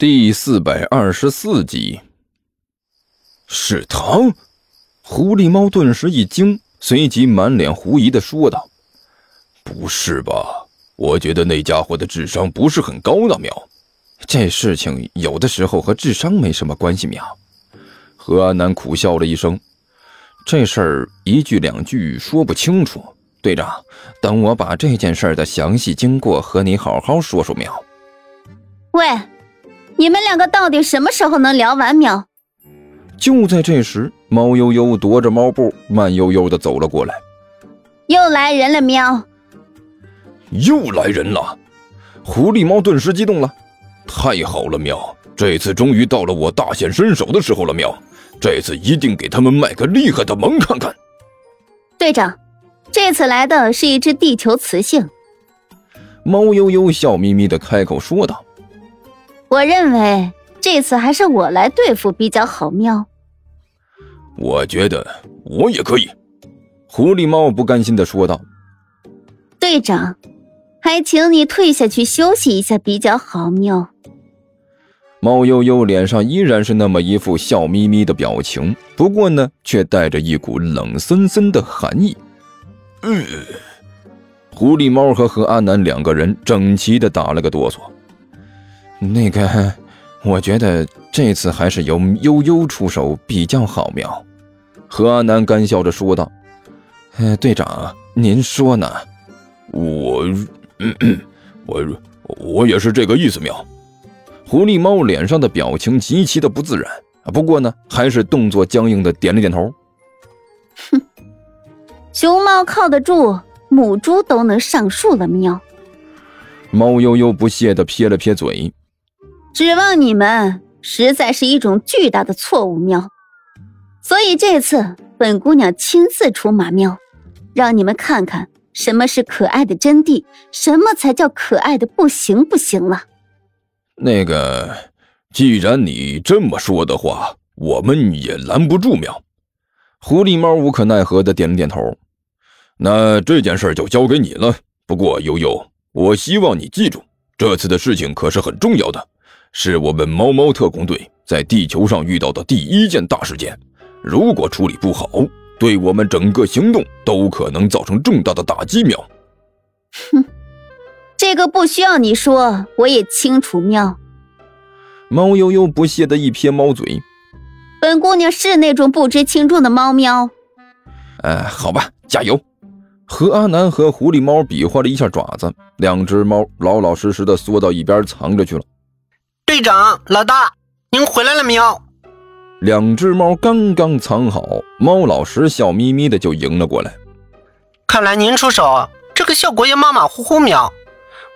第四百二十四集，是糖。狐狸猫顿时一惊，随即满脸狐疑的说道：“不是吧？我觉得那家伙的智商不是很高呢。”喵，这事情有的时候和智商没什么关系。喵，何安南苦笑了一声：“这事儿一句两句说不清楚。队长，等我把这件事的详细经过和你好好说说。”喵，喂。你们两个到底什么时候能聊完？喵！就在这时，猫悠悠踱着猫步，慢悠悠的走了过来。又来人了，喵！又来人了！狐狸猫顿时激动了。太好了，喵！这次终于到了我大显身手的时候了，喵！这次一定给他们卖个厉害的萌看看。队长，这次来的是一只地球雌性。猫悠悠笑眯眯的开口说道。我认为这次还是我来对付比较好。喵，我觉得我也可以。狐狸猫不甘心的说道：“队长，还请你退下去休息一下比较好。”喵。猫悠悠脸上依然是那么一副笑眯眯的表情，不过呢，却带着一股冷森森的寒意。嗯，狐狸猫和何阿南两个人整齐的打了个哆嗦。那个，我觉得这次还是由悠悠出手比较好。喵，何阿南干笑着说道：“呃，队长，您说呢？我，我，我也是这个意思。”喵，狐狸猫脸上的表情极其的不自然，不过呢，还是动作僵硬的点了点头。哼，熊猫靠得住，母猪都能上树了。喵，猫悠悠不屑的撇了撇嘴。指望你们，实在是一种巨大的错误，喵。所以这次本姑娘亲自出马，喵，让你们看看什么是可爱的真谛，什么才叫可爱的不行不行了。那个，既然你这么说的话，我们也拦不住，喵。狐狸猫无可奈何的点了点头。那这件事就交给你了。不过悠悠，我希望你记住，这次的事情可是很重要的。是我们猫猫特工队在地球上遇到的第一件大事件，如果处理不好，对我们整个行动都可能造成重大的打击。喵，哼，这个不需要你说，我也清楚。喵，猫悠悠不屑的一撇猫嘴，本姑娘是那种不知轻重的猫喵。哎，好吧，加油！何阿南和狐狸猫比划了一下爪子，两只猫老老实实的缩到一边藏着去了。队长，老大，您回来了没有？两只猫刚刚藏好，猫老师笑眯眯的就迎了过来。看来您出手，这个效果也马马虎虎。喵，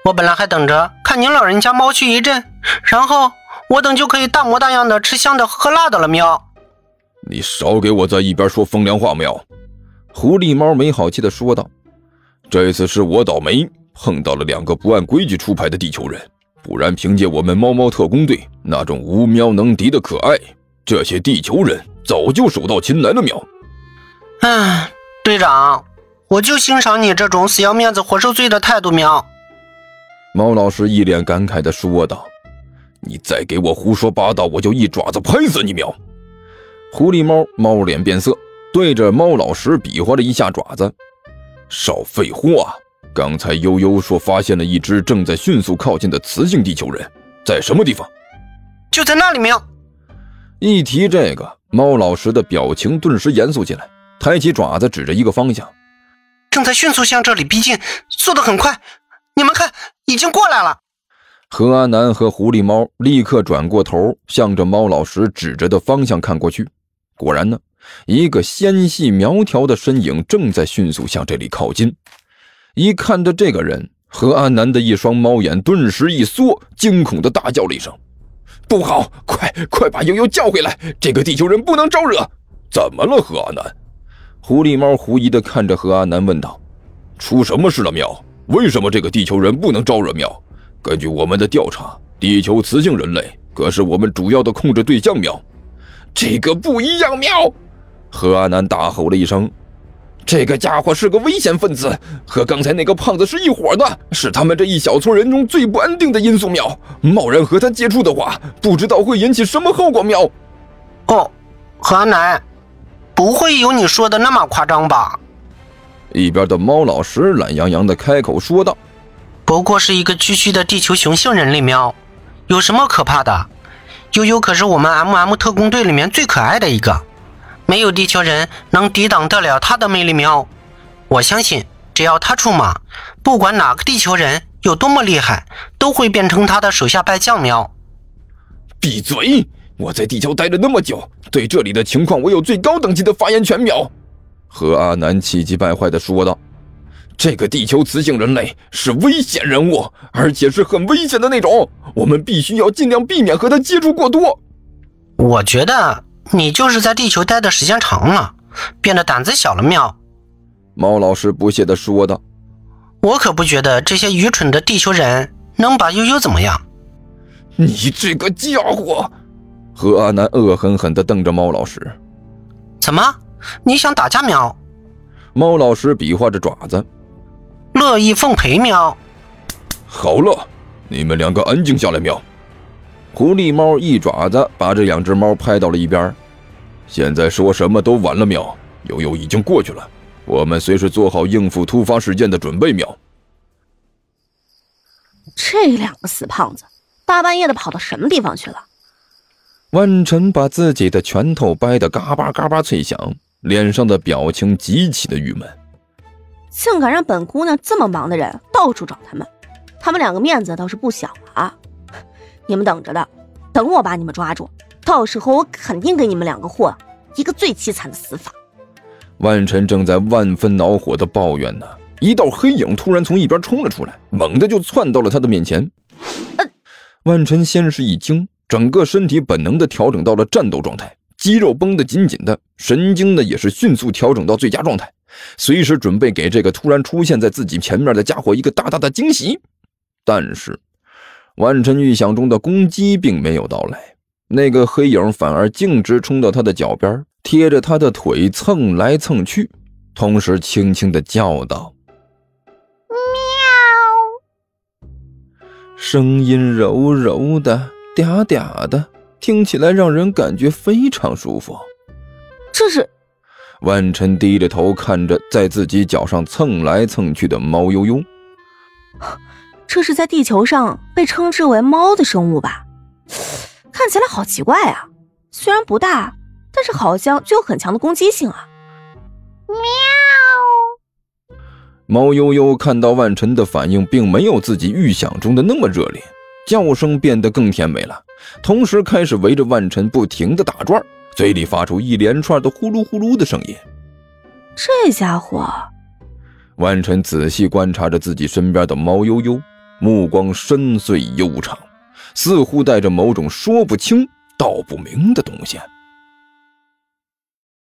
我本来还等着看您老人家猫去一阵，然后我等就可以大模大样的吃香的喝辣的了。喵，你少给我在一边说风凉话。喵，狐狸猫没好气的说道：“这次是我倒霉，碰到了两个不按规矩出牌的地球人。”不然，凭借我们猫猫特工队那种无喵能敌的可爱，这些地球人早就手到擒来了。喵！唉，队长，我就欣赏你这种死要面子活受罪的态度。喵！猫老师一脸感慨地说道：“你再给我胡说八道，我就一爪子拍死你！”喵！狐狸猫猫脸变色，对着猫老师比划了一下爪子：“少废话！”刚才悠悠说发现了一只正在迅速靠近的雌性地球人，在什么地方？就在那里面。一提这个，猫老师的表情顿时严肃起来，抬起爪子指着一个方向，正在迅速向这里逼近，速度很快。你们看，已经过来了。何阿南和狐狸猫立刻转过头，向着猫老师指着的方向看过去。果然呢，一个纤细苗条的身影正在迅速向这里靠近。一看到这个人，何安南的一双猫眼顿时一缩，惊恐的大叫了一声：“不好！快快把悠悠叫回来！这个地球人不能招惹！”怎么了，何阿南？狐狸猫狐疑的看着何阿南问道：“出什么事了，喵？为什么这个地球人不能招惹喵？根据我们的调查，地球雌性人类可是我们主要的控制对象，喵。这个不一样，喵！”何阿南大吼了一声。这个家伙是个危险分子，和刚才那个胖子是一伙的，是他们这一小撮人中最不安定的因素。喵，贸然和他接触的话，不知道会引起什么后果。喵，哦，何阿南，不会有你说的那么夸张吧？一边的猫老师懒洋洋的开口说道：“不过是一个区区的地球雄性人类喵，有什么可怕的？悠悠可是我们 M M 特工队里面最可爱的一个。”没有地球人能抵挡得了他的魅力喵！我相信，只要他出马，不管哪个地球人有多么厉害，都会变成他的手下败将喵！闭嘴！我在地球待了那么久，对这里的情况我有最高等级的发言权喵！何阿南气急败坏地说道：“这个地球雌性人类是危险人物，而且是很危险的那种，我们必须要尽量避免和他接触过多。”我觉得。你就是在地球待的时间长了，变得胆子小了喵。猫老师不屑地说道：“我可不觉得这些愚蠢的地球人能把悠悠怎么样。”你这个家伙！何阿南恶狠狠地瞪着猫老师。怎么？你想打架喵？猫老师比划着爪子。乐意奉陪喵。好了，你们两个安静下来喵。狐狸猫一爪子把这两只猫拍到了一边。现在说什么都晚了，秒！悠悠已经过去了，我们随时做好应付突发事件的准备，秒。这两个死胖子，大半夜的跑到什么地方去了？万晨把自己的拳头掰得嘎巴嘎巴脆响，脸上的表情极其的郁闷。竟敢让本姑娘这么忙的人到处找他们，他们两个面子倒是不小啊！你们等着的，等我把你们抓住，到时候我肯定给你们两个货一个最凄惨的死法。万晨正在万分恼火的抱怨呢，一道黑影突然从一边冲了出来，猛地就窜到了他的面前。万晨先是一惊，整个身体本能的调整到了战斗状态，肌肉绷得紧紧的，神经呢也是迅速调整到最佳状态，随时准备给这个突然出现在自己前面的家伙一个大大的惊喜。但是。万晨预想中的攻击并没有到来，那个黑影反而径直冲到他的脚边，贴着他的腿蹭来蹭去，同时轻轻的叫道：“喵！”声音柔柔的、嗲嗲的，听起来让人感觉非常舒服。这是万晨低着头看着在自己脚上蹭来蹭去的猫悠悠。这是在地球上被称之为猫的生物吧？看起来好奇怪啊！虽然不大，但是好像具有很强的攻击性啊！喵！猫悠悠看到万晨的反应，并没有自己预想中的那么热烈，叫声变得更甜美了，同时开始围着万晨不停的打转，嘴里发出一连串的呼噜呼噜的声音。这家伙，万晨仔细观察着自己身边的猫悠悠。目光深邃悠长，似乎带着某种说不清道不明的东西。